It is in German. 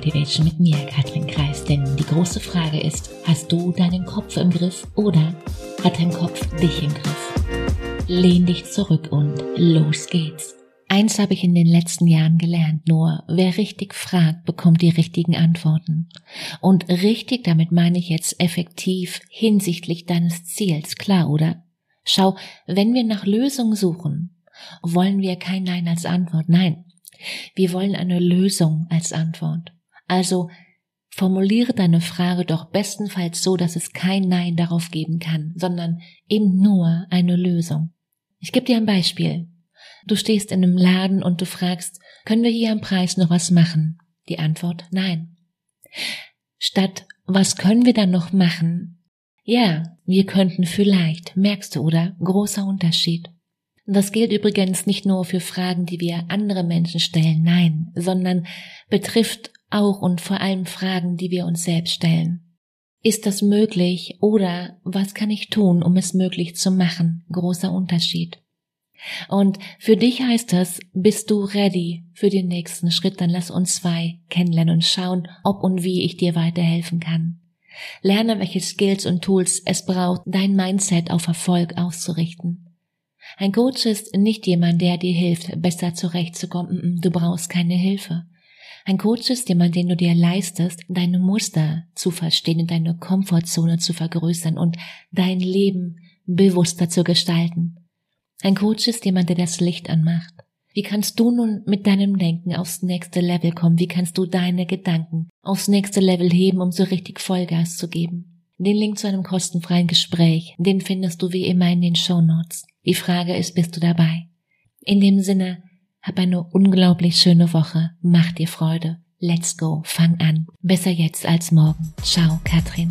Motivation mit mir, Katrin Kreis. Denn die große Frage ist, hast du deinen Kopf im Griff oder hat dein Kopf dich im Griff? Lehn dich zurück und los geht's. Eins habe ich in den letzten Jahren gelernt, nur wer richtig fragt, bekommt die richtigen Antworten. Und richtig, damit meine ich jetzt effektiv hinsichtlich deines Ziels, klar, oder? Schau, wenn wir nach Lösungen suchen, wollen wir kein Nein als Antwort, nein, wir wollen eine Lösung als Antwort. Also formuliere deine Frage doch bestenfalls so, dass es kein Nein darauf geben kann, sondern eben nur eine Lösung. Ich gebe dir ein Beispiel. Du stehst in einem Laden und du fragst, können wir hier am Preis noch was machen? Die Antwort nein. Statt was können wir dann noch machen? Ja, wir könnten vielleicht, merkst du, oder? Großer Unterschied. Das gilt übrigens nicht nur für Fragen, die wir andere Menschen stellen, nein, sondern betrifft auch und vor allem Fragen, die wir uns selbst stellen. Ist das möglich oder was kann ich tun, um es möglich zu machen? Großer Unterschied. Und für dich heißt das, bist du ready für den nächsten Schritt, dann lass uns zwei kennenlernen und schauen, ob und wie ich dir weiterhelfen kann. Lerne, welche Skills und Tools es braucht, dein Mindset auf Erfolg auszurichten. Ein Coach ist nicht jemand, der dir hilft, besser zurechtzukommen. Du brauchst keine Hilfe. Ein Coach ist jemand, den du dir leistest, deine Muster zu verstehen und deine Komfortzone zu vergrößern und dein Leben bewusster zu gestalten. Ein Coach ist jemand, der das Licht anmacht. Wie kannst du nun mit deinem Denken aufs nächste Level kommen? Wie kannst du deine Gedanken aufs nächste Level heben, um so richtig Vollgas zu geben? Den Link zu einem kostenfreien Gespräch, den findest du wie immer in den Show Notes. Die Frage ist, bist du dabei? In dem Sinne, hab eine unglaublich schöne Woche. Mach dir Freude. Let's go. Fang an. Besser jetzt als morgen. Ciao, Katrin.